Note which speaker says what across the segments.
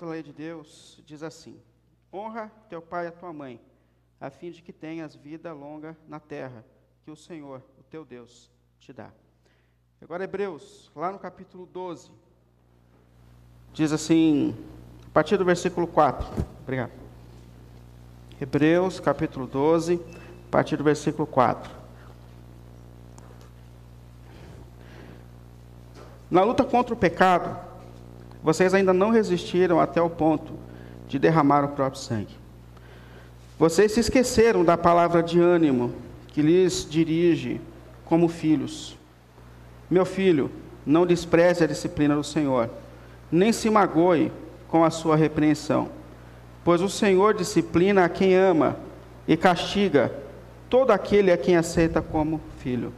Speaker 1: a lei de Deus diz assim: Honra teu pai e a tua mãe, a fim de que tenhas vida longa na terra, que o Senhor, o teu Deus, te dá. Agora, Hebreus, lá no capítulo 12, diz assim, a partir do versículo 4. Obrigado. Hebreus, capítulo 12, a partir do versículo 4. Na luta contra o pecado, vocês ainda não resistiram até o ponto de derramar o próprio sangue. Vocês se esqueceram da palavra de ânimo que lhes dirige como filhos. Meu filho, não despreze a disciplina do Senhor, nem se magoe com a sua repreensão, pois o Senhor disciplina a quem ama e castiga todo aquele a quem aceita como filho.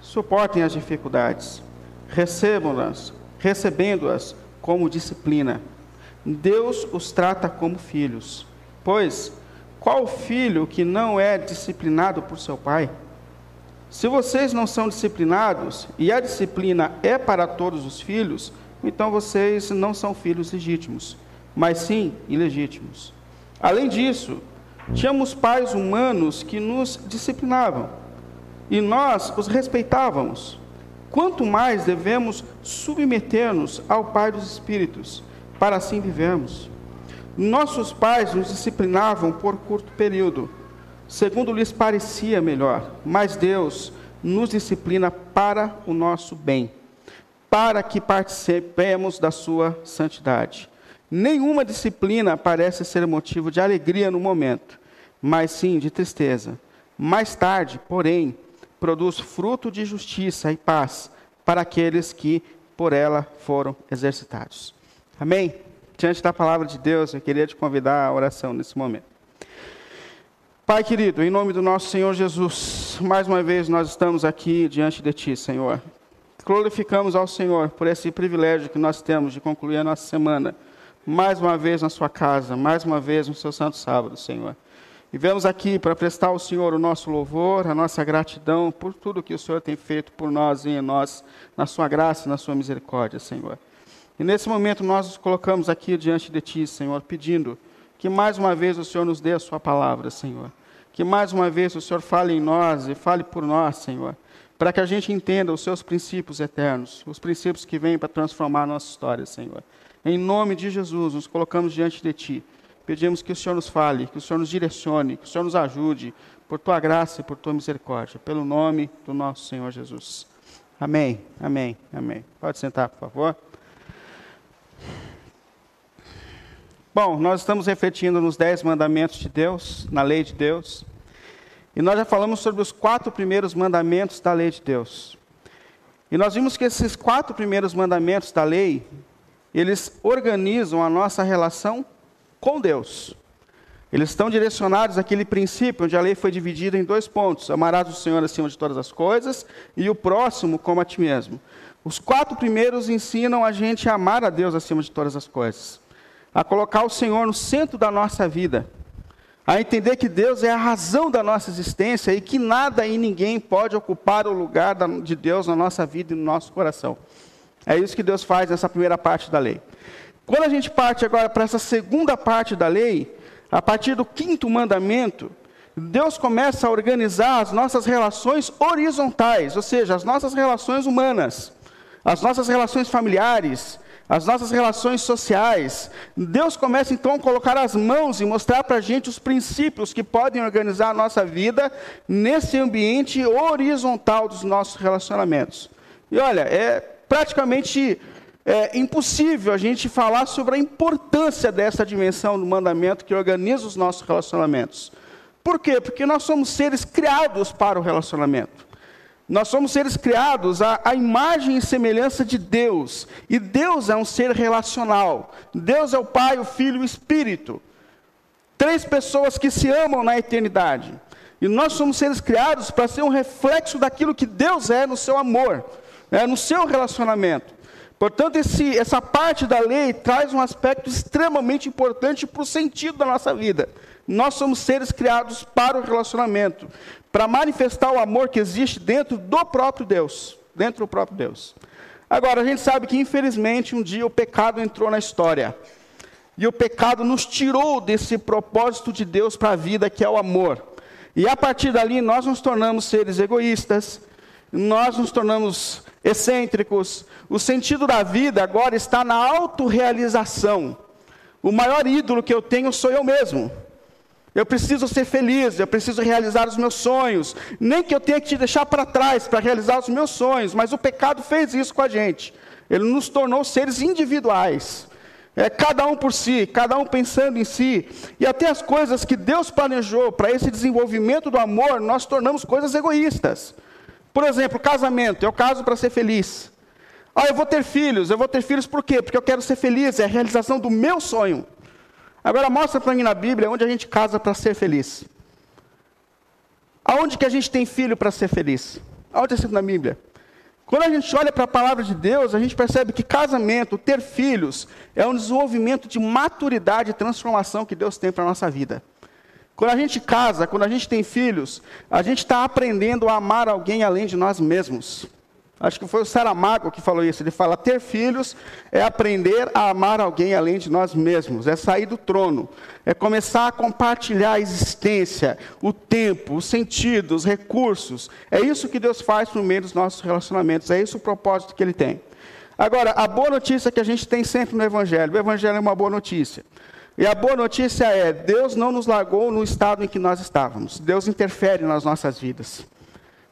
Speaker 1: Suportem as dificuldades, recebam-nas, recebendo-as como disciplina. Deus os trata como filhos. Pois, qual filho que não é disciplinado por seu pai? Se vocês não são disciplinados e a disciplina é para todos os filhos, então vocês não são filhos legítimos, mas sim ilegítimos. Além disso, tínhamos pais humanos que nos disciplinavam e nós os respeitávamos. Quanto mais devemos submeter-nos ao Pai dos Espíritos, para assim vivermos. Nossos pais nos disciplinavam por curto período, segundo lhes parecia melhor, mas Deus nos disciplina para o nosso bem, para que participemos da sua santidade. Nenhuma disciplina parece ser motivo de alegria no momento, mas sim de tristeza. Mais tarde, porém, produz fruto de justiça e paz para aqueles que por ela foram exercitados. Amém? Diante da palavra de Deus, eu queria te convidar à oração nesse momento. Pai querido, em nome do nosso Senhor Jesus, mais uma vez nós estamos aqui diante de Ti, Senhor. Glorificamos ao Senhor por esse privilégio que nós temos de concluir a nossa semana, mais uma vez na Sua casa, mais uma vez no Seu Santo Sábado, Senhor. E vemos aqui para prestar ao Senhor o nosso louvor, a nossa gratidão por tudo que o Senhor tem feito por nós e em nós, na Sua graça e na Sua misericórdia, Senhor. E nesse momento nós nos colocamos aqui diante de Ti, Senhor, pedindo que mais uma vez o Senhor nos dê a Sua palavra, Senhor. Que mais uma vez o Senhor fale em nós e fale por nós, Senhor, para que a gente entenda os Seus princípios eternos, os princípios que vêm para transformar a nossa história, Senhor. Em nome de Jesus, nos colocamos diante de Ti Pedimos que o Senhor nos fale, que o Senhor nos direcione, que o Senhor nos ajude, por tua graça e por tua misericórdia, pelo nome do nosso Senhor Jesus. Amém, amém, amém. Pode sentar, por favor. Bom, nós estamos refletindo nos dez mandamentos de Deus, na lei de Deus. E nós já falamos sobre os quatro primeiros mandamentos da lei de Deus. E nós vimos que esses quatro primeiros mandamentos da lei, eles organizam a nossa relação com Deus. Eles estão direcionados àquele princípio onde a lei foi dividida em dois pontos: amarás o Senhor acima de todas as coisas e o próximo como a ti mesmo. Os quatro primeiros ensinam a gente a amar a Deus acima de todas as coisas, a colocar o Senhor no centro da nossa vida, a entender que Deus é a razão da nossa existência e que nada e ninguém pode ocupar o lugar de Deus na nossa vida e no nosso coração. É isso que Deus faz nessa primeira parte da lei. Quando a gente parte agora para essa segunda parte da lei, a partir do quinto mandamento, Deus começa a organizar as nossas relações horizontais, ou seja, as nossas relações humanas, as nossas relações familiares, as nossas relações sociais. Deus começa então a colocar as mãos e mostrar para a gente os princípios que podem organizar a nossa vida nesse ambiente horizontal dos nossos relacionamentos. E olha, é praticamente é impossível a gente falar sobre a importância dessa dimensão do mandamento que organiza os nossos relacionamentos. Por quê? Porque nós somos seres criados para o relacionamento. Nós somos seres criados à, à, imagem e semelhança de Deus. E Deus é um ser relacional. Deus é o Pai, o Filho e o Espírito. Três pessoas que se amam na eternidade. E nós somos seres criados para ser um reflexo daquilo que Deus é no seu amor, né, no seu relacionamento. Portanto, esse, essa parte da lei traz um aspecto extremamente importante para o sentido da nossa vida. Nós somos seres criados para o relacionamento, para manifestar o amor que existe dentro do próprio Deus, dentro do próprio Deus. Agora, a gente sabe que infelizmente um dia o pecado entrou na história. E o pecado nos tirou desse propósito de Deus para a vida, que é o amor. E a partir dali nós nos tornamos seres egoístas, nós nos tornamos excêntricos. O sentido da vida agora está na autorrealização. O maior ídolo que eu tenho sou eu mesmo. Eu preciso ser feliz, eu preciso realizar os meus sonhos. Nem que eu tenha que te deixar para trás para realizar os meus sonhos, mas o pecado fez isso com a gente. Ele nos tornou seres individuais. É, cada um por si, cada um pensando em si. E até as coisas que Deus planejou para esse desenvolvimento do amor, nós tornamos coisas egoístas. Por exemplo, casamento. Eu caso para ser feliz. Ah, eu vou ter filhos. Eu vou ter filhos por quê? Porque eu quero ser feliz. É a realização do meu sonho. Agora mostra para mim na Bíblia onde a gente casa para ser feliz. Aonde que a gente tem filho para ser feliz? Aonde é na Bíblia? Quando a gente olha para a palavra de Deus, a gente percebe que casamento, ter filhos, é um desenvolvimento de maturidade e transformação que Deus tem para a nossa vida. Quando a gente casa, quando a gente tem filhos, a gente está aprendendo a amar alguém além de nós mesmos. Acho que foi o Saramago que falou isso. Ele fala: ter filhos é aprender a amar alguém além de nós mesmos, é sair do trono, é começar a compartilhar a existência, o tempo, os sentidos, os recursos. É isso que Deus faz no meio dos nossos relacionamentos, é esse o propósito que Ele tem. Agora, a boa notícia que a gente tem sempre no Evangelho: o Evangelho é uma boa notícia. E a boa notícia é: Deus não nos largou no estado em que nós estávamos, Deus interfere nas nossas vidas.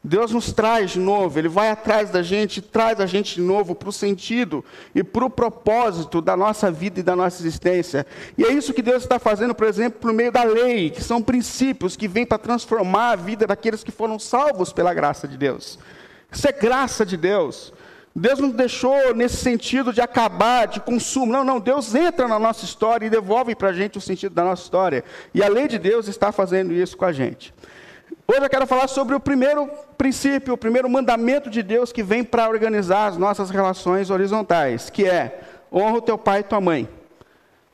Speaker 1: Deus nos traz de novo, Ele vai atrás da gente, traz a gente de novo para o sentido e para o propósito da nossa vida e da nossa existência. E é isso que Deus está fazendo, por exemplo, por meio da lei, que são princípios que vêm para transformar a vida daqueles que foram salvos pela graça de Deus. Isso é graça de Deus. Deus não deixou nesse sentido de acabar, de consumo. Não, não. Deus entra na nossa história e devolve para a gente o sentido da nossa história. E a lei de Deus está fazendo isso com a gente. Hoje eu quero falar sobre o primeiro princípio, o primeiro mandamento de Deus que vem para organizar as nossas relações horizontais, que é honra o teu pai e tua mãe,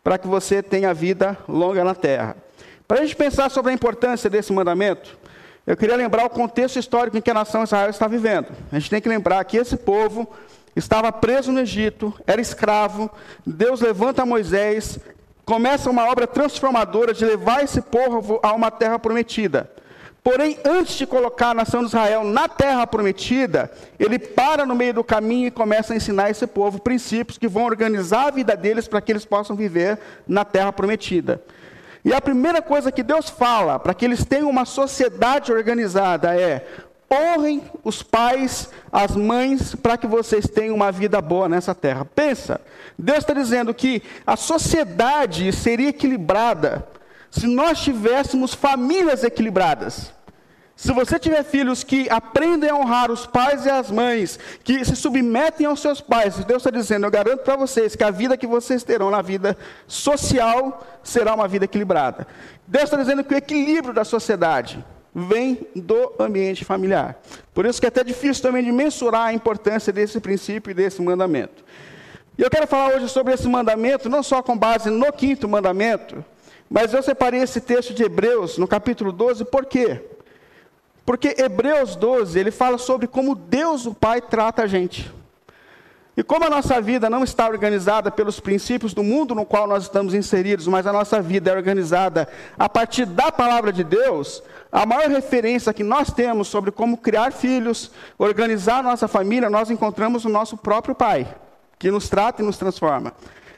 Speaker 1: para que você tenha vida longa na terra. Para a gente pensar sobre a importância desse mandamento, eu queria lembrar o contexto histórico em que a nação Israel está vivendo. A gente tem que lembrar que esse povo estava preso no Egito, era escravo, Deus levanta Moisés, começa uma obra transformadora de levar esse povo a uma terra prometida. Porém, antes de colocar a nação de Israel na terra prometida, ele para no meio do caminho e começa a ensinar esse povo princípios que vão organizar a vida deles para que eles possam viver na terra prometida. E a primeira coisa que Deus fala para que eles tenham uma sociedade organizada é: honrem os pais, as mães, para que vocês tenham uma vida boa nessa terra. Pensa, Deus está dizendo que a sociedade seria equilibrada se nós tivéssemos famílias equilibradas. Se você tiver filhos que aprendem a honrar os pais e as mães, que se submetem aos seus pais, Deus está dizendo, eu garanto para vocês que a vida que vocês terão na vida social será uma vida equilibrada. Deus está dizendo que o equilíbrio da sociedade vem do ambiente familiar. Por isso que é até difícil também de mensurar a importância desse princípio e desse mandamento. E eu quero falar hoje sobre esse mandamento, não só com base no quinto mandamento, mas eu separei esse texto de Hebreus, no capítulo 12, por quê? Porque Hebreus 12, ele fala sobre como Deus, o Pai, trata a gente. E como a nossa vida não está organizada pelos princípios do mundo no qual nós estamos inseridos, mas a nossa vida é organizada a partir da palavra de Deus, a maior referência que nós temos sobre como criar filhos, organizar nossa família, nós encontramos no nosso próprio Pai, que nos trata e nos transforma.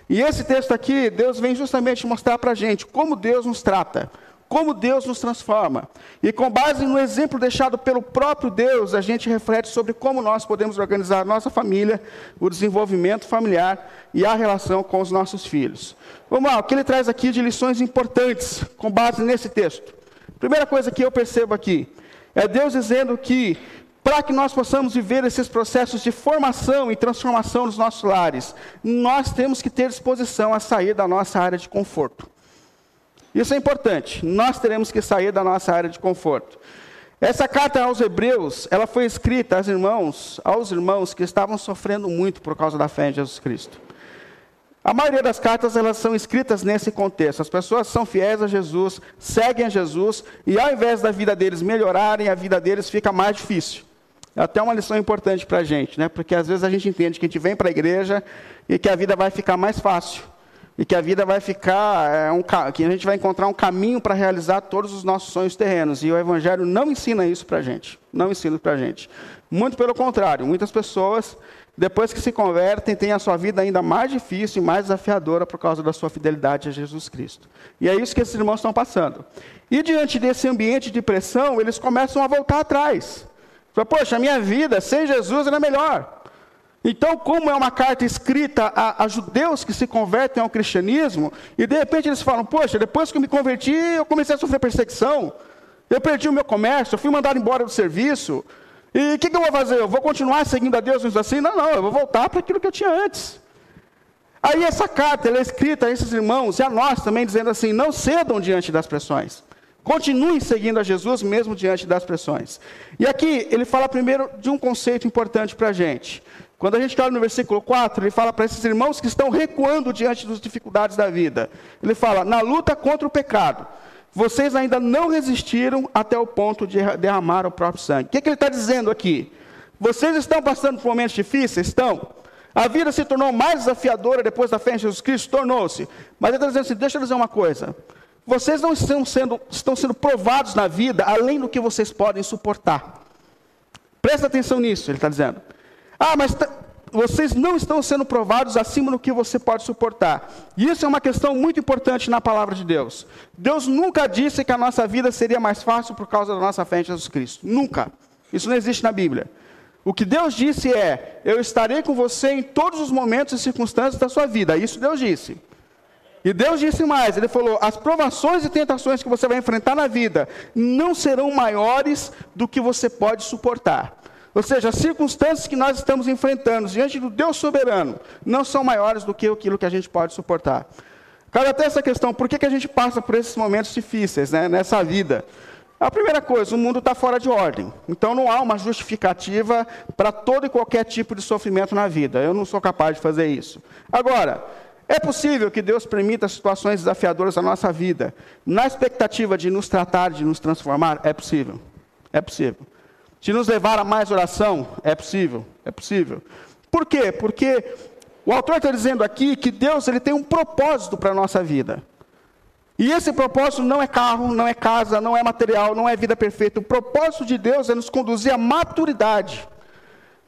Speaker 1: E esse texto aqui, Deus vem justamente mostrar para a gente como Deus nos trata, como Deus nos transforma. E com base no exemplo deixado pelo próprio Deus, a gente reflete sobre como nós podemos organizar nossa família, o desenvolvimento familiar e a relação com os nossos filhos. Vamos lá, o que ele traz aqui de lições importantes com base nesse texto. Primeira coisa que eu percebo aqui é Deus dizendo que para que nós possamos viver esses processos de formação e transformação nos nossos lares, nós temos que ter disposição a sair da nossa área de conforto. Isso é importante. Nós teremos que sair da nossa área de conforto. Essa carta aos Hebreus, ela foi escrita aos irmãos, aos irmãos que estavam sofrendo muito por causa da fé em Jesus Cristo. A maioria das cartas elas são escritas nesse contexto. As pessoas são fiéis a Jesus, seguem a Jesus e ao invés da vida deles melhorarem, a vida deles fica mais difícil. É até uma lição importante para a gente, né? Porque às vezes a gente entende que a gente vem para a igreja e que a vida vai ficar mais fácil. E que a vida vai ficar, é, um, que a gente vai encontrar um caminho para realizar todos os nossos sonhos terrenos. E o Evangelho não ensina isso para a gente. Não ensina para gente. Muito pelo contrário, muitas pessoas, depois que se convertem, têm a sua vida ainda mais difícil e mais desafiadora por causa da sua fidelidade a Jesus Cristo. E é isso que esses irmãos estão passando. E diante desse ambiente de pressão, eles começam a voltar atrás. Poxa, a minha vida sem Jesus era melhor. Então, como é uma carta escrita a, a, judeus que se convertem ao cristianismo, e de repente eles falam: Poxa, depois que eu me converti, eu comecei a sofrer perseguição, eu perdi o meu comércio, eu fui mandado embora do serviço, e o que, que, eu vou fazer? Eu vou continuar seguindo a Deus assim? Não, não, eu vou voltar para aquilo que eu tinha antes. Aí essa carta é escrita a esses irmãos e a nós também, dizendo assim: não cedam diante das pressões. Continuem seguindo a Jesus mesmo diante das pressões. E aqui ele fala primeiro de um conceito importante para a gente. Quando a gente olha no versículo 4, ele fala para esses irmãos que estão recuando diante das dificuldades da vida. Ele fala: na luta contra o pecado, vocês ainda não resistiram até o ponto de derramar o próprio sangue. O que, que ele está dizendo aqui? Vocês estão passando por momentos difíceis? Estão. A vida se tornou mais desafiadora depois da fé em Jesus Cristo? Tornou-se. Mas ele está dizendo assim: deixa eu dizer uma coisa. Vocês não estão sendo, estão sendo provados na vida além do que vocês podem suportar. Presta atenção nisso, ele está dizendo. Ah, mas vocês não estão sendo provados acima do que você pode suportar. E isso é uma questão muito importante na palavra de Deus. Deus nunca disse que a nossa vida seria mais fácil por causa da nossa fé em Jesus Cristo. Nunca. Isso não existe na Bíblia. O que Deus disse é: Eu estarei com você em todos os momentos e circunstâncias da sua vida. Isso Deus disse. E Deus disse mais: Ele falou, as provações e tentações que você vai enfrentar na vida não serão maiores do que você pode suportar. Ou seja, as circunstâncias que nós estamos enfrentando diante do Deus soberano não são maiores do que aquilo que a gente pode suportar. Cabe até essa questão: por que, que a gente passa por esses momentos difíceis né, nessa vida? A primeira coisa, o mundo está fora de ordem. Então não há uma justificativa para todo e qualquer tipo de sofrimento na vida. Eu não sou capaz de fazer isso. Agora, é possível que Deus permita situações desafiadoras na nossa vida, na expectativa de nos tratar, de nos transformar? É possível. É possível. De nos levar a mais oração? É possível. É possível. Por quê? Porque o autor está dizendo aqui que Deus ele tem um propósito para a nossa vida. E esse propósito não é carro, não é casa, não é material, não é vida perfeita. O propósito de Deus é nos conduzir à maturidade.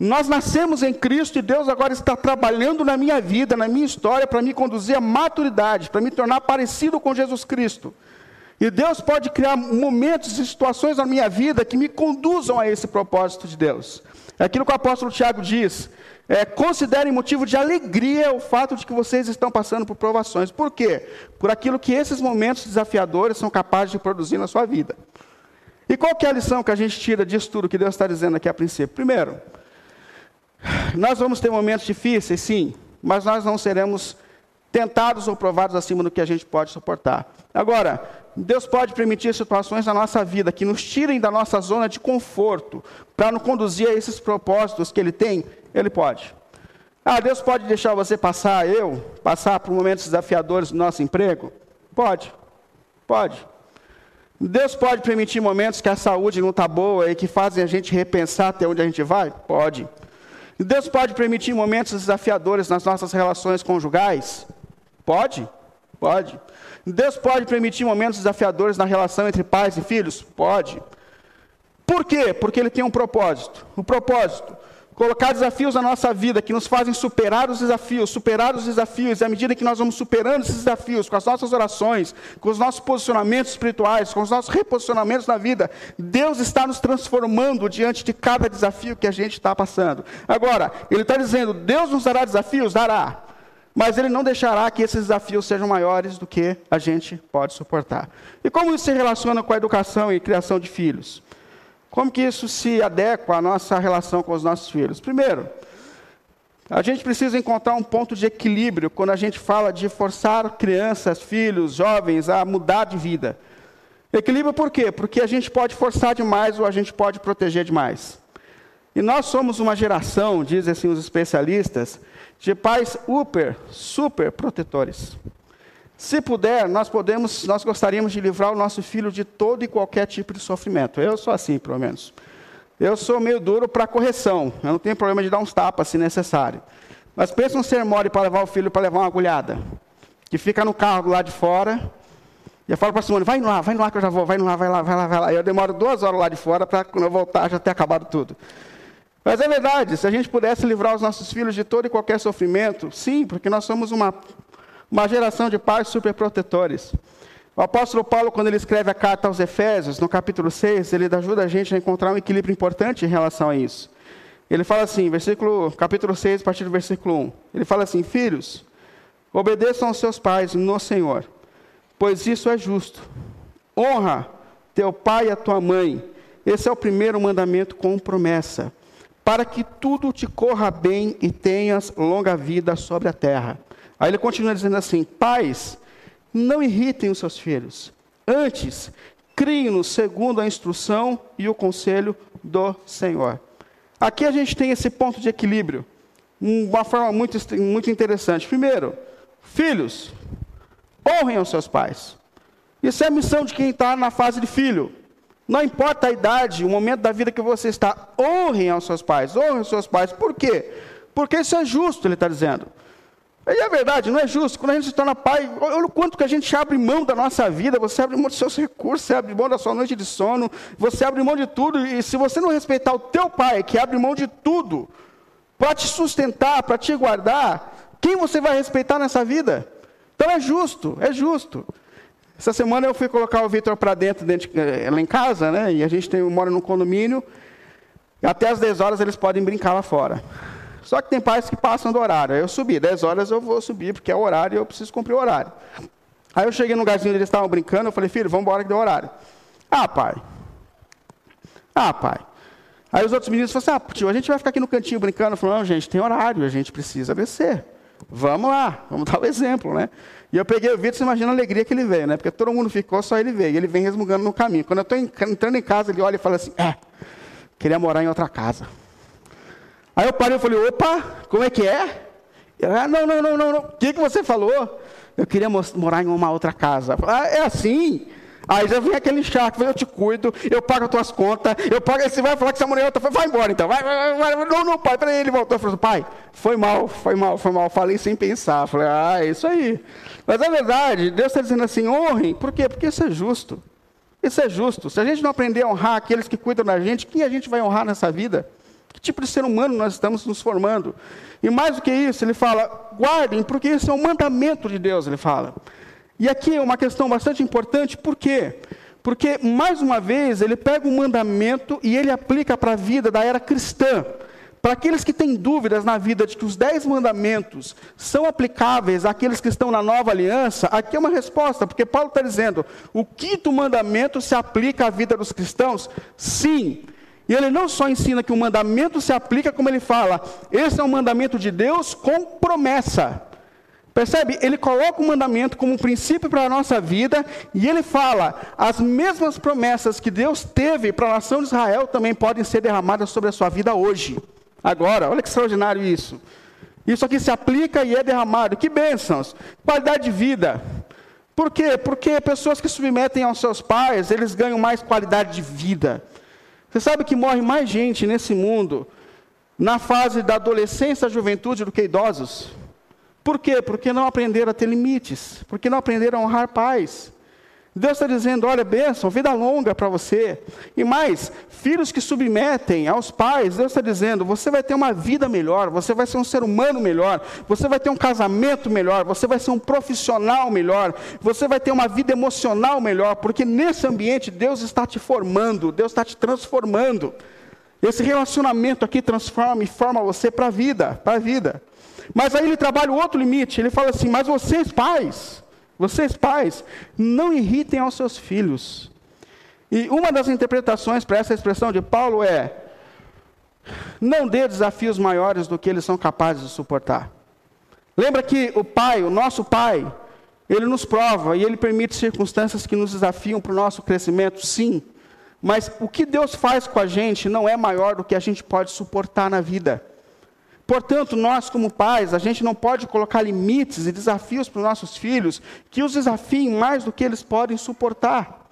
Speaker 1: Nós nascemos em Cristo e Deus agora está trabalhando na minha vida, na minha história, para me conduzir à maturidade, para me tornar parecido com Jesus Cristo. E Deus pode criar momentos e situações na minha vida que me conduzam a esse propósito de Deus. É aquilo que o apóstolo Tiago diz. É, considerem motivo de alegria o fato de que vocês estão passando por provações. Por quê? Por aquilo que esses momentos desafiadores são capazes de produzir na sua vida. E qual é a lição que a gente tira disso tudo que Deus está dizendo aqui a princípio? Primeiro, nós vamos ter momentos difíceis, sim, mas nós não seremos tentados ou provados acima do que a gente pode suportar. Agora, Deus pode permitir situações na nossa vida que nos tirem da nossa zona de conforto para nos conduzir a esses propósitos que Ele tem? Ele pode. Ah, Deus pode deixar você passar, eu, passar por momentos desafiadores no nosso emprego? Pode, pode. Deus pode permitir momentos que a saúde não está boa e que fazem a gente repensar até onde a gente vai? Pode. Deus pode permitir momentos desafiadores nas nossas relações conjugais? Pode, pode. Deus pode permitir momentos desafiadores na relação entre pais e filhos? Pode. Por quê? Porque Ele tem um propósito. O propósito colocar desafios na nossa vida que nos fazem superar os desafios, superar os desafios, e à medida que nós vamos superando esses desafios, com as nossas orações, com os nossos posicionamentos espirituais, com os nossos reposicionamentos na vida, Deus está nos transformando diante de cada desafio que a gente está passando. Agora, Ele está dizendo: Deus nos dará desafios? Dará. Mas Ele não deixará que esses desafios sejam maiores do que a gente pode suportar. E como isso se relaciona com a educação e criação de filhos? Como que isso se adequa à nossa relação com os nossos filhos? Primeiro, a gente precisa encontrar um ponto de equilíbrio quando a gente fala de forçar crianças, filhos, jovens a mudar de vida. Equilíbrio por quê? Porque a gente pode forçar demais ou a gente pode proteger demais. E nós somos uma geração, dizem assim os especialistas, de pais super, super protetores. Se puder, nós podemos, nós gostaríamos de livrar o nosso filho de todo e qualquer tipo de sofrimento. Eu sou assim, pelo menos. Eu sou meio duro para correção. Eu não tenho problema de dar uns tapas se necessário. Mas pensa um ser mole para levar o filho para levar uma agulhada. que fica no carro lado de fora. E eu falo para a Simone, vai lá, vai lá que eu já vou, vai lá, vai lá, vai lá, vai lá. E eu demoro duas horas lá de fora para quando eu voltar já ter acabado tudo. Mas é verdade, se a gente pudesse livrar os nossos filhos de todo e qualquer sofrimento, sim, porque nós somos uma, uma geração de pais superprotetores. O apóstolo Paulo, quando ele escreve a carta aos Efésios, no capítulo 6, ele ajuda a gente a encontrar um equilíbrio importante em relação a isso. Ele fala assim, versículo, capítulo 6, a partir do versículo 1. Ele fala assim: Filhos, obedeçam aos seus pais no Senhor, pois isso é justo. Honra teu pai e a tua mãe. Esse é o primeiro mandamento com promessa para que tudo te corra bem e tenhas longa vida sobre a terra. Aí ele continua dizendo assim: Pais, não irritem os seus filhos, antes, criem-nos segundo a instrução e o conselho do Senhor. Aqui a gente tem esse ponto de equilíbrio, uma forma muito, muito interessante. Primeiro, filhos, honrem os seus pais. Isso é a missão de quem está na fase de filho. Não importa a idade, o momento da vida que você está, honrem aos seus pais, honrem aos seus pais. Por quê? Porque isso é justo, ele está dizendo. E é verdade, não é justo. Quando a gente se torna pai, olha o quanto que a gente abre mão da nossa vida, você abre mão dos seus recursos, você abre mão da sua noite de sono, você abre mão de tudo. E se você não respeitar o teu pai, que abre mão de tudo, para te sustentar, para te guardar, quem você vai respeitar nessa vida? Então é justo, é justo. Essa semana eu fui colocar o Vitor para dentro, dentro eh, lá em casa, né? E a gente tem, mora num condomínio. Até às 10 horas eles podem brincar lá fora. Só que tem pais que passam do horário. Aí eu subi, 10 horas eu vou subir, porque é o horário e eu preciso cumprir o horário. Aí eu cheguei no lugarzinho onde eles estavam brincando, eu falei, filho, vamos embora que deu horário. Ah, pai. Ah, pai. Aí os outros meninos falaram assim, ah, tio, a gente vai ficar aqui no cantinho brincando. Eu falei, não, gente, tem horário, a gente precisa descer. Vamos lá, vamos dar o exemplo, né? E eu peguei o vídeo, você imagina a alegria que ele veio, né? Porque todo mundo ficou, só ele veio. E ele vem resmungando no caminho. Quando eu estou entrando em casa, ele olha e fala assim: É, queria morar em outra casa. Aí eu parei e falei: opa, como é que é? ah, não, não, não, não, não. O que, que você falou? Eu queria morar em uma outra casa. Ah, é assim? Aí já vem aquele chato, eu te cuido, eu pago as tuas contas, eu pago, você vai falar que essa mulher é outra, vai embora então, vai, vai, vai, não, não, pai, peraí, ele voltou e falou, pai, foi mal, foi mal, foi mal, falei sem pensar, falei, ah, é isso aí. Mas é verdade, Deus está dizendo assim, honrem, por quê? Porque isso é justo, isso é justo, se a gente não aprender a honrar aqueles que cuidam da gente, quem a gente vai honrar nessa vida? Que tipo de ser humano nós estamos nos formando? E mais do que isso, ele fala, guardem, porque isso é um mandamento de Deus, ele fala. E aqui é uma questão bastante importante, por quê? Porque, mais uma vez, ele pega o mandamento e ele aplica para a vida da era cristã. Para aqueles que têm dúvidas na vida de que os dez mandamentos são aplicáveis àqueles que estão na nova aliança, aqui é uma resposta, porque Paulo está dizendo: o quinto mandamento se aplica à vida dos cristãos? Sim. E ele não só ensina que o mandamento se aplica, como ele fala, esse é um mandamento de Deus com promessa. Percebe? Ele coloca o mandamento como um princípio para a nossa vida e ele fala: as mesmas promessas que Deus teve para a nação de Israel também podem ser derramadas sobre a sua vida hoje. Agora, olha que extraordinário isso. Isso aqui se aplica e é derramado. Que bênçãos! Qualidade de vida. Por quê? Porque pessoas que submetem aos seus pais, eles ganham mais qualidade de vida. Você sabe que morre mais gente nesse mundo na fase da adolescência, juventude do que idosos? Por quê? Porque não aprenderam a ter limites, porque não aprenderam a honrar pais. Deus está dizendo: olha, bênção, vida longa para você. E mais, filhos que submetem aos pais, Deus está dizendo: você vai ter uma vida melhor, você vai ser um ser humano melhor, você vai ter um casamento melhor, você vai ser um profissional melhor, você vai ter uma vida emocional melhor, porque nesse ambiente Deus está te formando, Deus está te transformando. Esse relacionamento aqui transforma e forma você para a vida, para a vida. Mas aí ele trabalha o outro limite, ele fala assim: mas vocês pais, vocês pais, não irritem aos seus filhos. E uma das interpretações para essa expressão de Paulo é: não dê desafios maiores do que eles são capazes de suportar. Lembra que o pai, o nosso pai, ele nos prova e ele permite circunstâncias que nos desafiam para o nosso crescimento, sim. Mas o que Deus faz com a gente não é maior do que a gente pode suportar na vida. Portanto, nós, como pais, a gente não pode colocar limites e desafios para os nossos filhos que os desafiem mais do que eles podem suportar.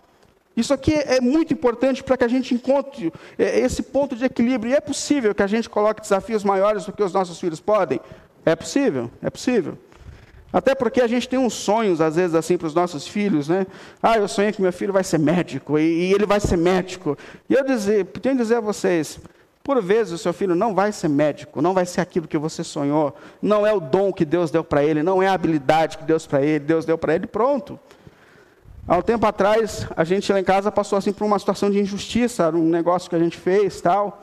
Speaker 1: Isso aqui é muito importante para que a gente encontre é, esse ponto de equilíbrio. E é possível que a gente coloque desafios maiores do que os nossos filhos podem? É possível, é possível. Até porque a gente tem uns sonhos, às vezes, assim, para os nossos filhos, né? Ah, eu sonhei que meu filho vai ser médico, e, e ele vai ser médico. E eu dizer, tenho que dizer a vocês, por vezes o seu filho não vai ser médico, não vai ser aquilo que você sonhou, não é o dom que Deus deu para ele, não é a habilidade que Deus para ele, Deus deu para ele, pronto. Há um tempo atrás, a gente lá em casa passou assim por uma situação de injustiça, um negócio que a gente fez, tal.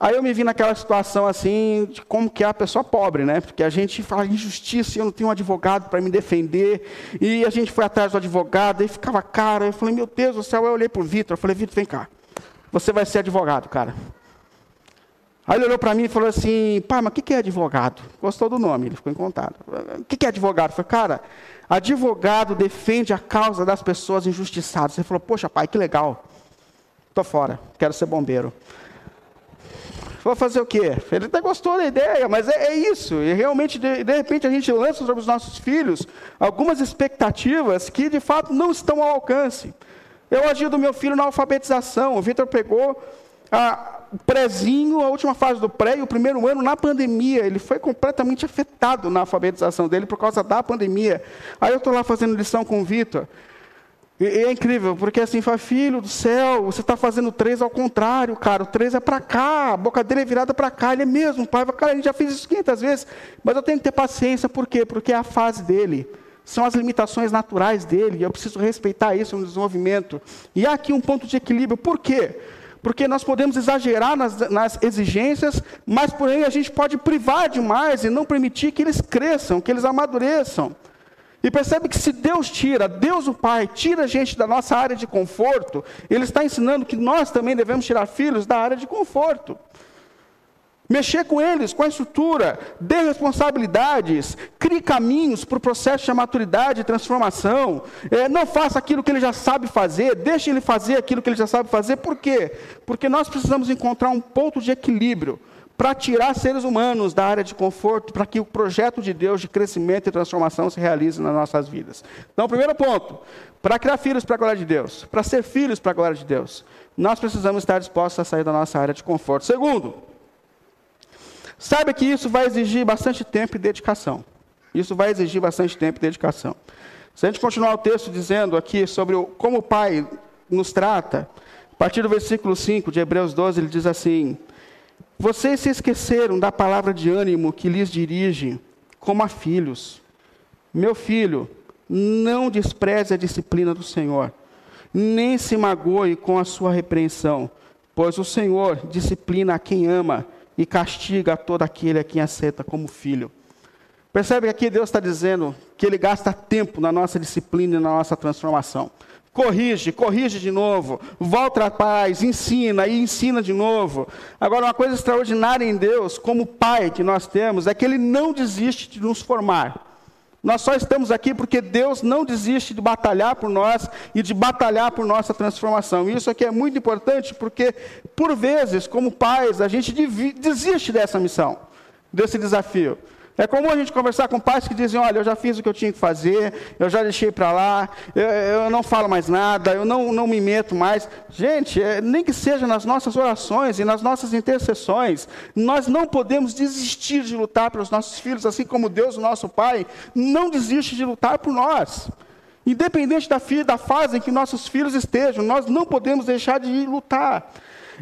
Speaker 1: Aí eu me vi naquela situação assim, de como que é a pessoa pobre, né? Porque a gente fala injustiça, eu não tenho um advogado para me defender. E a gente foi atrás do advogado, e ficava cara. Eu falei, meu Deus do céu, eu olhei para o Vitor, eu falei, Vitor, vem cá. Você vai ser advogado, cara. Aí ele olhou para mim e falou assim, pai, mas o que é advogado? Gostou do nome, ele ficou encantado. O que é advogado? Eu falei, cara, advogado defende a causa das pessoas injustiçadas. Ele falou, poxa, pai, que legal. Estou fora, quero ser bombeiro. Vou fazer o quê? Ele até gostou da ideia, mas é, é isso. E realmente, de, de, repente, a gente lança sobre os nossos filhos algumas expectativas que, de fato, não estão ao alcance. Eu agi do meu filho na alfabetização. O Vitor pegou a, o prézinho, a última fase do pré e o primeiro ano na pandemia. Ele foi completamente afetado na alfabetização dele por causa da pandemia. Aí eu estou lá fazendo lição com o Vitor. E, e é incrível, porque assim, fala, filho do céu, você está fazendo três ao contrário, cara. O três é para cá, a boca dele é virada para cá. Ele é mesmo, pai. Cara, gente já fez isso 500 vezes. Mas eu tenho que ter paciência, por quê? Porque é a fase dele são as limitações naturais dele, e eu preciso respeitar isso no desenvolvimento. E há aqui um ponto de equilíbrio, por quê? Porque nós podemos exagerar nas, nas, exigências, mas porém a gente pode privar demais e não permitir que eles cresçam, que eles amadureçam. E percebe que se Deus tira, Deus o Pai, tira a gente da nossa área de conforto, Ele está ensinando que nós também devemos tirar filhos da área de conforto mexer com eles, com a estrutura, dê responsabilidades, crie caminhos para o processo de maturidade e transformação. É, não faça aquilo que ele já sabe fazer, deixe ele fazer aquilo que ele já sabe fazer. Por quê? Porque nós precisamos encontrar um ponto de equilíbrio para tirar seres humanos da área de conforto, para que o projeto de Deus de crescimento e transformação se realize nas nossas vidas. Então, primeiro ponto, para criar filhos para a glória de Deus, para ser filhos para a glória de Deus, nós precisamos estar dispostos a sair da nossa área de conforto. Segundo, Saiba que isso vai exigir bastante tempo e dedicação. Isso vai exigir bastante tempo e dedicação. Se a gente continuar o texto dizendo aqui sobre o, como o Pai nos trata, a partir do versículo 5 de Hebreus 12, ele diz assim: Vocês se esqueceram da palavra de ânimo que lhes dirige, como a filhos. Meu filho, não despreze a disciplina do Senhor, nem se magoe com a sua repreensão, pois o Senhor disciplina a quem ama e castiga todo aquele a quem aceita como filho. Percebe que aqui Deus está dizendo que Ele gasta tempo na nossa disciplina e na nossa transformação. Corrige, corrige de novo, volta atrás, ensina e ensina de novo. Agora, uma coisa extraordinária em Deus, como Pai que nós temos, é que Ele não desiste de nos formar. Nós só estamos aqui porque Deus não desiste de batalhar por nós e de batalhar por nossa transformação. E isso aqui é muito importante porque, por vezes, como pais, a gente desiste dessa missão, desse desafio. É comum a gente conversar com pais que dizem: Olha, eu já fiz o que eu tinha que fazer, eu já deixei para lá, eu, eu, não falo mais nada, eu não, não me meto mais. Gente, é, nem que seja nas nossas orações e nas nossas intercessões, nós não podemos desistir de lutar pelos nossos filhos, assim como Deus, o nosso Pai, não desiste de lutar por nós. Independente da, da fase em que nossos filhos estejam, nós não podemos deixar de lutar.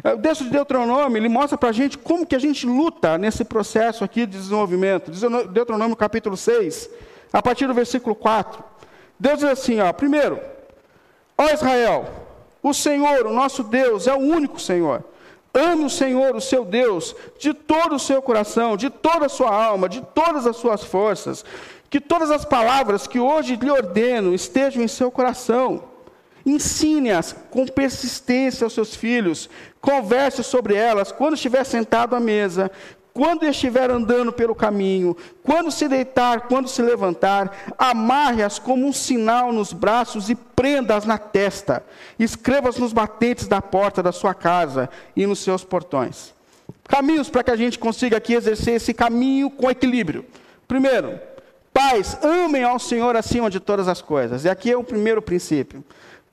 Speaker 1: É, o texto de Deuteronômio, ele mostra para a gente como que a gente luta nesse processo aqui de desenvolvimento. Deuteronômio capítulo 6, a partir do versículo 4. Deus diz assim, ó, primeiro, ó Israel, o Senhor, o nosso Deus, é o único Senhor. Ame o Senhor, o seu Deus, de todo o seu coração, de toda a sua alma, de todas as suas forças. Que todas as palavras que hoje lhe ordeno estejam em seu coração. Ensine-as com persistência aos seus filhos. Converse sobre elas quando estiver sentado à mesa, quando estiver andando pelo caminho, quando se deitar, quando se levantar, amarre-as como um sinal nos braços e prenda-as na testa. Escreva-as nos batentes da porta da sua casa e nos seus portões. Caminhos para que a gente consiga aqui exercer esse caminho com equilíbrio. Primeiro, pais, amem ao Senhor acima de todas as coisas. E aqui é o primeiro princípio.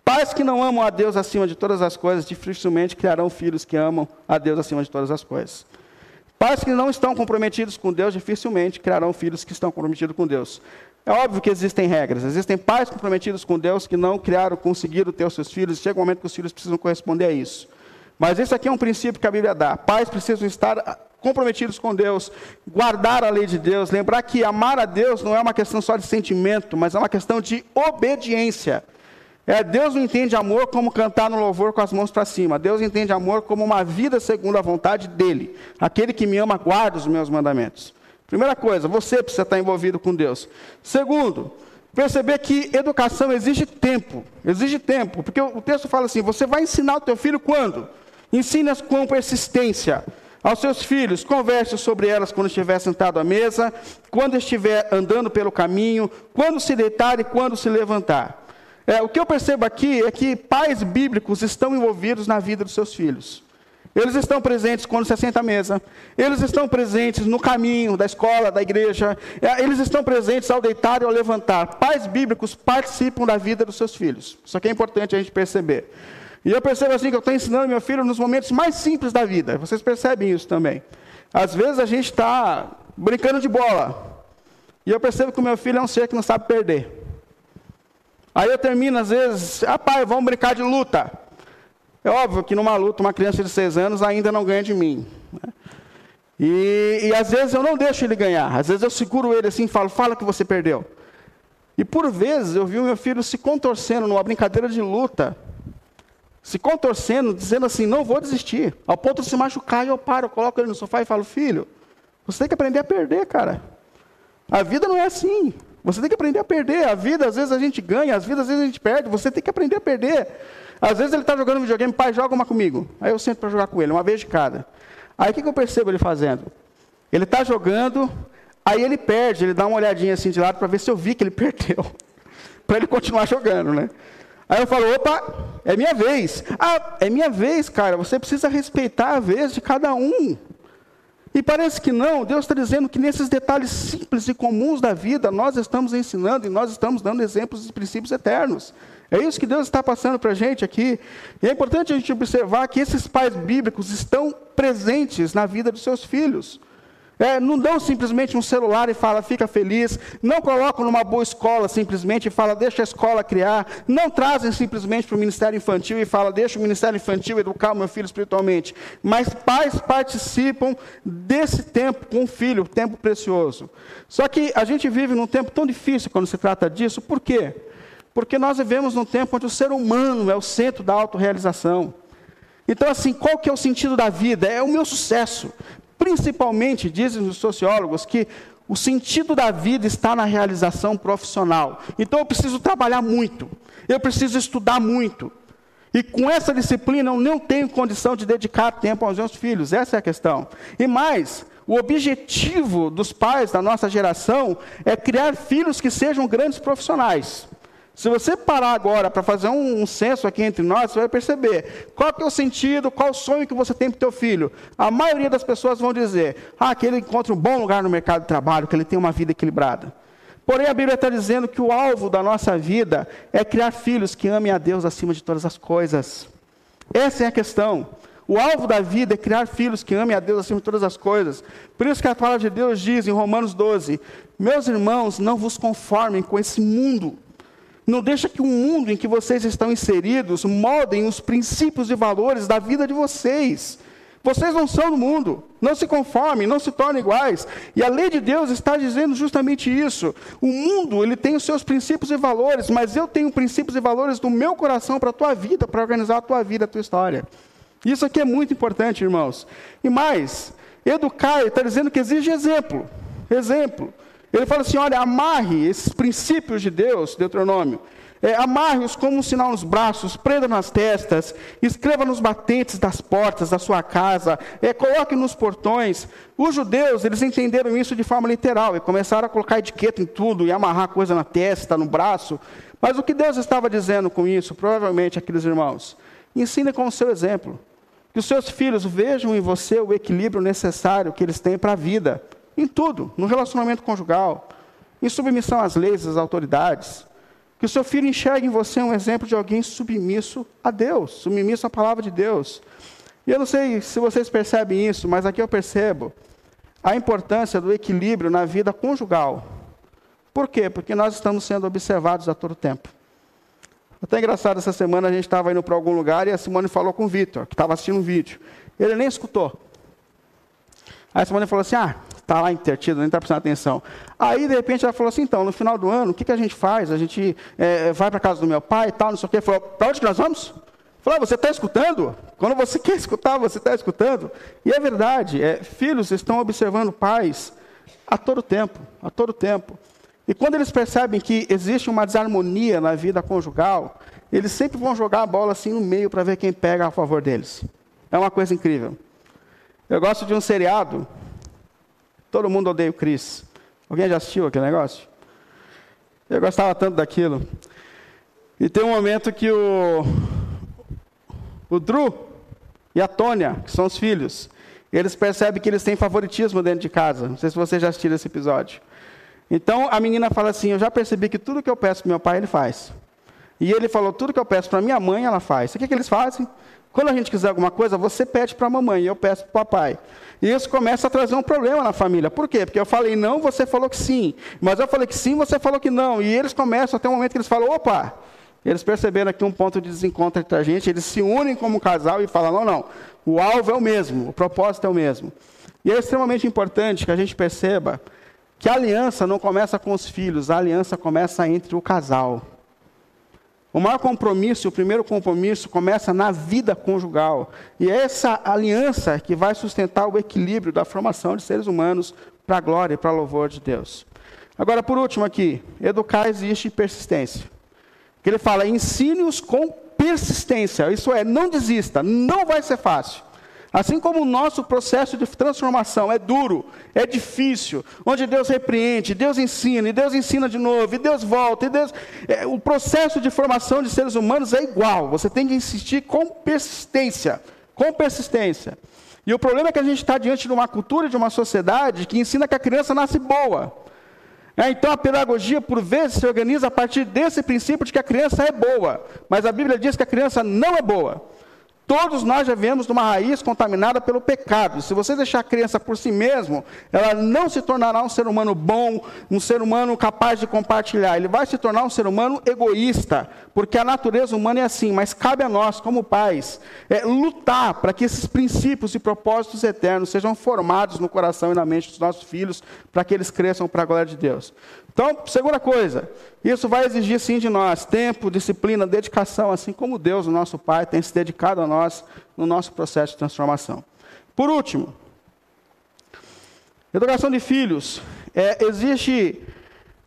Speaker 1: Pais que não amam a Deus acima de todas as coisas, dificilmente criarão filhos que amam a Deus acima de todas as coisas. Pais que não estão comprometidos com Deus dificilmente criarão filhos que estão comprometidos com Deus. É óbvio que existem regras, existem pais comprometidos com Deus que não criaram, conseguiram ter os seus filhos, chega um momento que os filhos precisam corresponder a isso. Mas esse aqui é um princípio que a Bíblia dá. Pais precisam estar comprometidos com Deus, guardar a lei de Deus, lembrar que amar a Deus não é uma questão só de sentimento, mas é uma questão de obediência. É, Deus não entende amor como cantar no louvor com as mãos para cima. Deus entende amor como uma vida segundo a vontade dele. Aquele que me ama guarda os meus mandamentos. Primeira coisa, você precisa estar envolvido com Deus. Segundo, perceber que educação exige tempo. Exige tempo, porque o texto fala assim: você vai ensinar o teu filho quando? Ensina com persistência aos seus filhos, converse sobre elas quando estiver sentado à mesa, quando estiver andando pelo caminho, quando se deitar e quando se levantar. É, o que eu percebo aqui é que pais bíblicos estão envolvidos na vida dos seus filhos. Eles estão presentes quando se senta à mesa. Eles estão presentes no caminho da escola, da igreja. É, eles estão presentes ao deitar e ao levantar. Pais bíblicos participam da vida dos seus filhos. Isso aqui é importante a gente perceber. E eu percebo assim que eu estou ensinando meu filho nos momentos mais simples da vida. Vocês percebem isso também. Às vezes a gente está brincando de bola. E eu percebo que o meu filho é um ser que não sabe perder. Aí eu termino, às vezes, ah, pai, vamos brincar de luta. É óbvio que numa luta, uma criança de seis anos ainda não ganha de mim. Né? E, e, às vezes eu não deixo ele ganhar. Às vezes eu seguro ele assim e falo, fala que você perdeu. E por vezes eu vi o meu filho se contorcendo numa brincadeira de luta, se contorcendo, dizendo assim, não vou desistir. Ao ponto de se machucar, e eu paro, eu coloco ele no sofá e falo, filho, você tem que aprender a perder, cara. A vida não é assim. Você tem que aprender a perder. A vida, às vezes, a gente ganha, às vezes, às vezes a gente perde. Você tem que aprender a perder. Às vezes ele está jogando videogame, pai, joga uma comigo. Aí eu sento para jogar com ele, uma vez de cada. Aí o que, que eu percebo ele fazendo? Ele está jogando, aí ele perde, ele dá uma olhadinha assim de lado para ver se eu vi que ele perdeu. para ele continuar jogando, né? Aí eu falo, opa, é minha vez. Ah, é minha vez, cara. Você precisa respeitar a vez de cada um. E parece que não, Deus está dizendo que nesses detalhes simples e comuns da vida, nós estamos ensinando e nós estamos dando exemplos de princípios eternos. É isso que Deus está passando para a gente aqui. E é importante a gente observar que esses pais bíblicos estão presentes na vida dos seus filhos. É, não dão simplesmente um celular e fala, fica feliz. Não colocam numa boa escola simplesmente e fala, deixa a escola criar. Não trazem simplesmente para o ministério infantil e fala, deixa o ministério infantil educar o meu filho espiritualmente. Mas pais participam desse tempo com o filho, tempo precioso. Só que a gente vive num tempo tão difícil quando se trata disso. Por quê? Porque nós vivemos num tempo onde o ser humano é o centro da autorrealização. Então, assim, qual que é o sentido da vida? É o meu sucesso. Principalmente, dizem os sociólogos, que o sentido da vida está na realização profissional. Então, eu preciso trabalhar muito, eu preciso estudar muito. E com essa disciplina, eu não tenho condição de dedicar tempo aos meus filhos, essa é a questão. E mais, o objetivo dos pais da nossa geração é criar filhos que sejam grandes profissionais. Se você parar agora para fazer um, um, censo aqui entre nós, você vai perceber qual é o sentido, qual o sonho que você tem para o teu filho. A maioria das pessoas vão dizer, ah, que ele encontre um bom lugar no mercado de trabalho, que ele tenha uma vida equilibrada. Porém, a Bíblia está dizendo que o alvo da nossa vida é criar filhos que amem a Deus acima de todas as coisas. Essa é a questão. O alvo da vida é criar filhos que amem a Deus acima de todas as coisas. Por isso que a palavra de Deus diz em Romanos 12: Meus irmãos, não vos conformem com esse mundo não deixa que o mundo em que vocês estão inseridos moldem os princípios e valores da vida de vocês. Vocês não são do mundo. Não se conformem, não se tornem iguais. E a lei de Deus está dizendo justamente isso. O mundo, ele tem os seus princípios e valores, mas eu tenho princípios e valores do meu coração para a tua vida, para organizar a tua vida, a tua história. Isso aqui é muito importante, irmãos. E mais, educar está dizendo que exige exemplo. Exemplo. Ele fala assim: olha, amarre esses princípios de Deus, Deuteronômio. É, amarre-os como um sinal nos braços, prenda nas testas, escreva nos batentes das portas da sua casa, é, coloque nos portões. Os judeus, eles entenderam isso de forma literal e começaram a colocar etiqueta em tudo e amarrar coisa na testa, no braço. Mas o que Deus estava dizendo com isso, provavelmente, aqueles irmãos? Ensine com o seu exemplo. Que os seus filhos vejam em você o equilíbrio necessário que eles têm para a vida. Em tudo, no relacionamento conjugal, em submissão às leis, às autoridades. Que o seu filho enxergue em você um exemplo de alguém submisso a Deus, submisso à palavra de Deus. E eu não sei se vocês percebem isso, mas aqui eu percebo a importância do equilíbrio na vida conjugal. Por quê? Porque nós estamos sendo observados a todo tempo. Até engraçado, essa semana a gente estava indo para algum lugar e a Simone falou com o Vitor, que estava assistindo um vídeo. Ele nem escutou. Aí a Simone falou assim: ah, está lá intertido, nem está prestando atenção. Aí, de repente, ela falou assim: então, no final do ano, o que, que a gente faz? A gente é, vai para casa do meu pai e tal, não sei o quê. Falou: para onde que nós vamos? Falou: ah, você está escutando? Quando você quer escutar, você está escutando. E é verdade, é, filhos estão observando pais a todo tempo, a todo tempo. E quando eles percebem que existe uma desarmonia na vida conjugal, eles sempre vão jogar a bola assim no meio para ver quem pega a favor deles. É uma coisa incrível. Eu gosto de um seriado. Todo mundo odeia o Chris. Alguém já assistiu aquele negócio? Eu gostava tanto daquilo. E tem um momento que o, o Drew e a Tônia, que são os filhos, eles percebem que eles têm favoritismo dentro de casa. Não sei se vocês já assistiram esse episódio. Então a menina fala assim: Eu já percebi que tudo que eu peço para meu pai, ele faz. E ele falou: Tudo que eu peço para minha mãe, ela faz. O que, que eles fazem? Quando a gente quiser alguma coisa, você pede para a mamãe eu peço para o papai. E isso começa a trazer um problema na família. Por quê? Porque eu falei não, você falou que sim. Mas eu falei que sim, você falou que não. E eles começam até um momento que eles falam: opa, eles perceberam aqui um ponto de desencontro entre a gente, eles se unem como casal e falam: não, não, o alvo é o mesmo, o propósito é o mesmo. E é extremamente importante que a gente perceba que a aliança não começa com os filhos, a aliança começa entre o casal. O maior compromisso, o primeiro compromisso, começa na vida conjugal. E é essa aliança que vai sustentar o equilíbrio da formação de seres humanos para a glória e para o louvor de Deus. Agora, por último aqui, educar existe persistência. Que ele fala, ensine-os com persistência. Isso é, não desista, não vai ser fácil. Assim como o nosso processo de transformação é duro, é difícil, onde Deus repreende, Deus ensina, e Deus ensina de novo, e Deus volta, e Deus. É, o processo de formação de seres humanos é igual. Você tem que insistir com persistência. Com persistência. E o problema é que a gente está diante de uma cultura, de uma sociedade que ensina que a criança nasce boa. É, então a pedagogia, por vezes, se organiza a partir desse princípio de que a criança é boa. Mas a Bíblia diz que a criança não é boa. Todos nós já viemos de uma raiz contaminada pelo pecado. Se você deixar a criança por si mesmo, ela não se tornará um ser humano bom, um ser humano capaz de compartilhar. Ele vai se tornar um ser humano egoísta, porque a natureza humana é assim. Mas cabe a nós, como pais, é, lutar para que esses princípios e propósitos eternos sejam formados no coração e na mente dos nossos filhos, para que eles cresçam para a glória de Deus. Então, segunda coisa, isso vai exigir sim de nós tempo, disciplina, dedicação, assim como Deus, o nosso Pai, tem se dedicado a nós no nosso processo de transformação. Por último, educação de filhos é, existe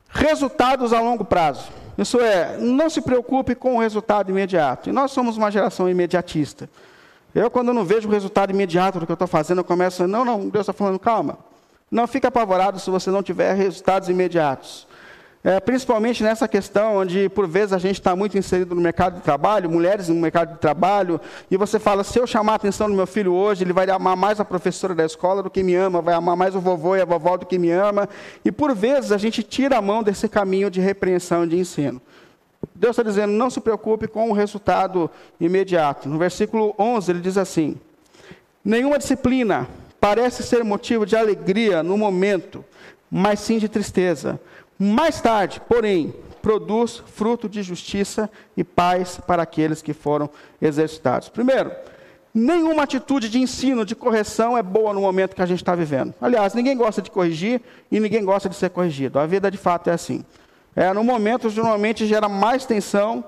Speaker 1: resultados a longo prazo. Isso é, não se preocupe com o resultado imediato. E nós somos uma geração imediatista. Eu, quando não vejo o resultado imediato do que eu estou fazendo, eu começo não, não, Deus está falando, calma. Não fique apavorado se você não tiver resultados imediatos. É, principalmente nessa questão onde, por vezes, a gente está muito inserido no mercado de trabalho, mulheres no mercado de trabalho, e você fala: se eu chamar a atenção do meu filho hoje, ele vai amar mais a professora da escola do que me ama, vai amar mais o vovô e a vovó do que me ama. E, por vezes, a gente tira a mão desse caminho de repreensão e de ensino. Deus está dizendo: não se preocupe com o resultado imediato. No versículo 11, ele diz assim: nenhuma disciplina parece ser motivo de alegria no momento, mas sim de tristeza. Mais tarde, porém, produz fruto de justiça e paz para aqueles que foram exercitados. Primeiro, nenhuma atitude de ensino, de correção é boa no momento que a gente está vivendo. Aliás, ninguém gosta de corrigir e ninguém gosta de ser corrigido. A vida de fato é assim. É, no momento, normalmente gera mais tensão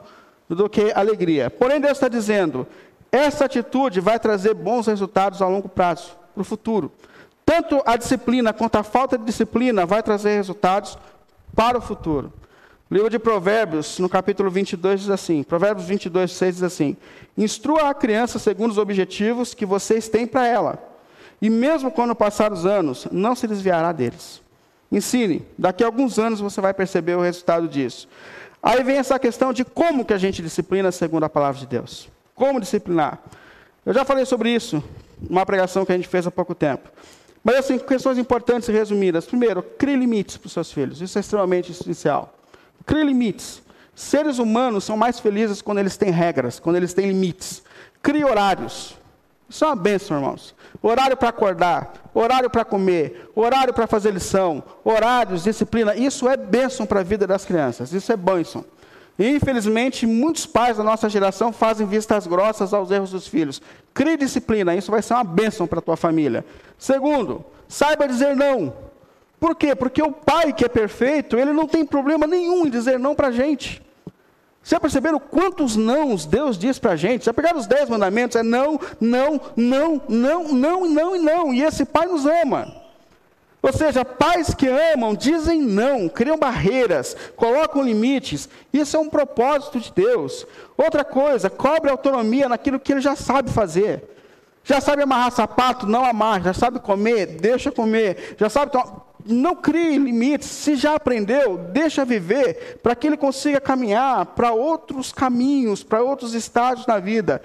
Speaker 1: do que alegria. Porém, Deus está dizendo: essa atitude vai trazer bons resultados a longo prazo para o futuro. Tanto a disciplina quanto a falta de disciplina vai trazer resultados para o futuro. O livro de Provérbios, no capítulo 22, diz assim: Provérbios 22, 6 diz assim: Instrua a criança segundo os objetivos que vocês têm para ela, e mesmo quando passar os anos, não se desviará deles. Ensine, daqui a alguns anos você vai perceber o resultado disso. Aí vem essa questão de como que a gente disciplina segundo a palavra de Deus. Como disciplinar? Eu já falei sobre isso uma pregação que a gente fez há pouco tempo. Mas, assim, questões importantes e resumidas. Primeiro, crie limites para os seus filhos. Isso é extremamente essencial. Crie limites. Seres humanos são mais felizes quando eles têm regras, quando eles têm limites. Crie horários. Isso é uma bênção, irmãos. Horário para acordar, horário para comer, horário para fazer lição, horários, disciplina. Isso é bênção para a vida das crianças. Isso é bênção. Infelizmente, muitos pais da nossa geração fazem vistas grossas aos erros dos filhos. Crie disciplina, isso vai ser uma bênção para a tua família. Segundo, saiba dizer não. Por quê? Porque o pai que é perfeito, ele não tem problema nenhum em dizer não para a gente. Você perceberam quantos nãos Deus diz para a gente? Já pegaram os dez mandamentos? É não, não, não, não, não, não e não. E esse pai nos ama. Ou seja, pais que amam dizem não, criam barreiras, colocam limites. Isso é um propósito de Deus. Outra coisa, cobre autonomia naquilo que ele já sabe fazer. Já sabe amarrar sapato, não amarra. Já sabe comer, deixa comer. Já sabe tomar não crie limites. Se já aprendeu, deixa viver, para que ele consiga caminhar para outros caminhos, para outros estágios na vida.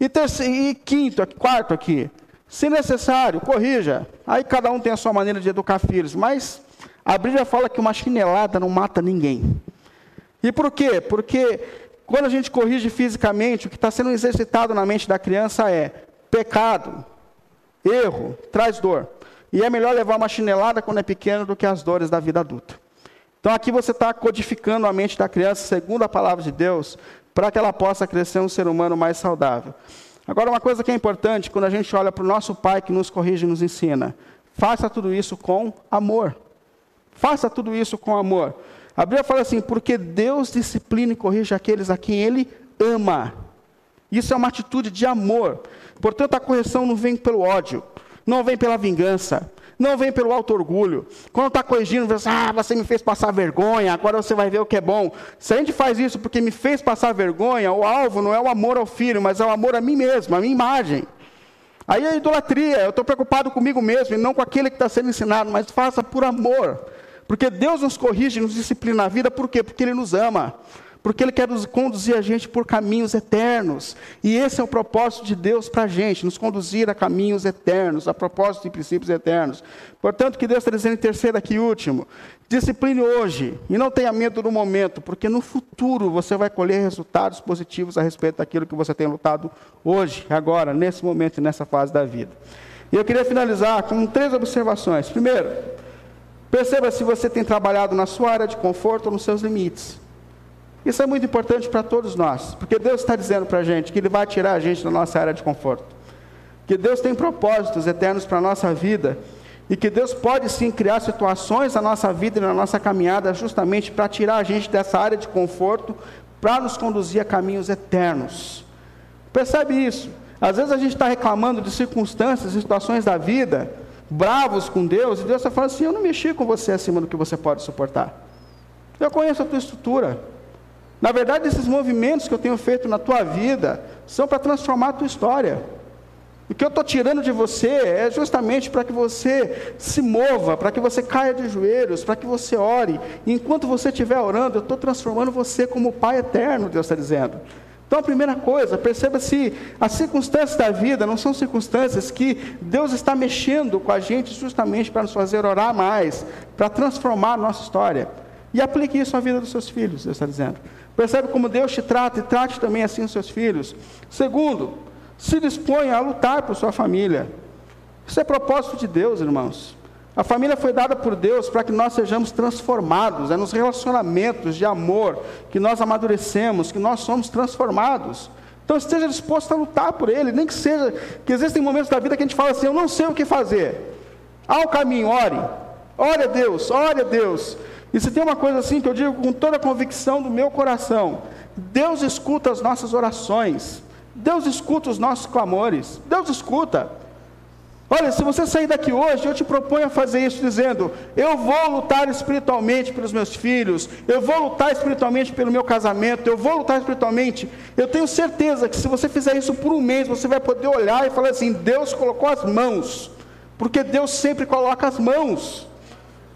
Speaker 1: E, terceiro, e quinto, quarto aqui, se necessário, corrija. Aí cada um tem a sua maneira de educar filhos, mas a Bíblia fala que uma chinelada não mata ninguém. E por quê? Porque quando a gente corrige fisicamente, o que está sendo exercitado na mente da criança é pecado, erro, traz dor. E é melhor levar uma chinelada quando é pequeno do que as dores da vida adulta. Então aqui você está codificando a mente da criança segundo a palavra de Deus, para que ela possa crescer um ser humano mais saudável. Agora, uma coisa que é importante, quando a gente olha para o nosso Pai que nos corrige e nos ensina, faça tudo isso com amor. Faça tudo isso com amor. A Bíblia fala assim: porque Deus disciplina e corrige aqueles a quem Ele ama. Isso é uma atitude de amor. Portanto, a correção não vem pelo ódio não vem pela vingança, não vem pelo alto orgulho. Quando está corrigindo, você, ah, você me fez passar vergonha, agora você vai ver o que é bom. Se a gente faz isso porque me fez passar vergonha, o alvo não é o amor ao filho, mas é o amor a mim mesmo, a minha imagem. Aí é idolatria, eu estou preocupado comigo mesmo e não com aquele que está sendo ensinado, mas faça por amor. Porque Deus nos corrige, nos disciplina na vida, por quê? Porque Ele nos ama porque Ele quer nos conduzir a gente por caminhos eternos. E esse é o propósito de Deus para a gente, nos conduzir a caminhos eternos, a propósito de princípios eternos. Portanto, que Deus está dizendo em terceiro aqui, último, discipline hoje e não tenha medo do momento, porque no futuro você vai colher resultados positivos a respeito daquilo que você tem lutado hoje, agora, nesse momento e nessa fase da vida. E eu queria finalizar com três observações. Primeiro, perceba se você tem trabalhado na sua área de conforto ou nos seus limites. Isso é muito importante para todos nós, porque Deus está dizendo para a gente que Ele vai tirar a gente da nossa área de conforto, que Deus tem propósitos eternos para a nossa vida e que Deus pode sim criar situações na nossa vida e na nossa caminhada justamente para tirar a gente dessa área de conforto, para nos conduzir a caminhos eternos. Percebe isso? Às vezes a gente está reclamando de circunstâncias, situações da vida, bravos com Deus, e Deus está falando assim: Eu não mexi com você acima do que você pode suportar. Eu conheço a tua estrutura, na verdade, esses movimentos que eu tenho feito na tua vida são para transformar a tua história. O que eu estou tirando de você é justamente para que você se mova, para que você caia de joelhos, para que você ore. E enquanto você estiver orando, eu estou transformando você como Pai eterno, Deus está dizendo. Então, a primeira coisa, perceba se as circunstâncias da vida não são circunstâncias que Deus está mexendo com a gente justamente para nos fazer orar mais, para transformar a nossa história. E aplique isso à vida dos seus filhos, Deus está dizendo. Percebe como Deus te trata e trate também assim os seus filhos. Segundo, se disponha a lutar por sua família. Isso é propósito de Deus, irmãos. A família foi dada por Deus para que nós sejamos transformados, é nos relacionamentos de amor que nós amadurecemos, que nós somos transformados. Então esteja disposto a lutar por ele, nem que seja, que existem momentos da vida que a gente fala assim, eu não sei o que fazer. Há o caminho, ore. Ore a Deus, ore a Deus. E se tem uma coisa assim que eu digo com toda a convicção do meu coração: Deus escuta as nossas orações, Deus escuta os nossos clamores, Deus escuta. Olha, se você sair daqui hoje, eu te proponho a fazer isso dizendo: eu vou lutar espiritualmente pelos meus filhos, eu vou lutar espiritualmente pelo meu casamento, eu vou lutar espiritualmente. Eu tenho certeza que se você fizer isso por um mês, você vai poder olhar e falar assim: Deus colocou as mãos, porque Deus sempre coloca as mãos,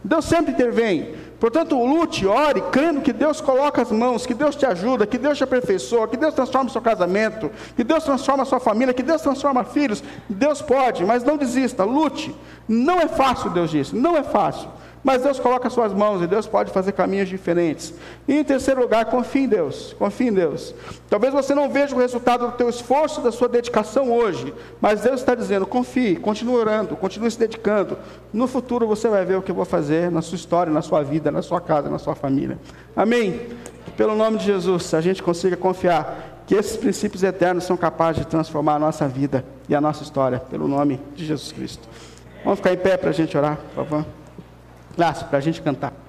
Speaker 1: Deus sempre intervém. Portanto, lute, ore, crendo que Deus coloca as mãos, que Deus te ajuda, que Deus te aperfeiçoa, que Deus transforma o seu casamento, que Deus transforma a sua família, que Deus transforma filhos. Deus pode, mas não desista, lute. Não é fácil, Deus disse, não é fácil. Mas Deus coloca as suas mãos e Deus pode fazer caminhos diferentes. E em terceiro lugar, confie em Deus. Confie em Deus. Talvez você não veja o resultado do teu esforço, da sua dedicação hoje, mas Deus está dizendo: confie, continue orando, continue se dedicando. No futuro você vai ver o que eu vou fazer na sua história, na sua vida, na sua casa, na sua família. Amém? Pelo nome de Jesus, a gente consiga confiar que esses princípios eternos são capazes de transformar a nossa vida e a nossa história, pelo nome de Jesus Cristo. Vamos ficar em pé para a gente orar, por favor. Lácio, para a gente cantar.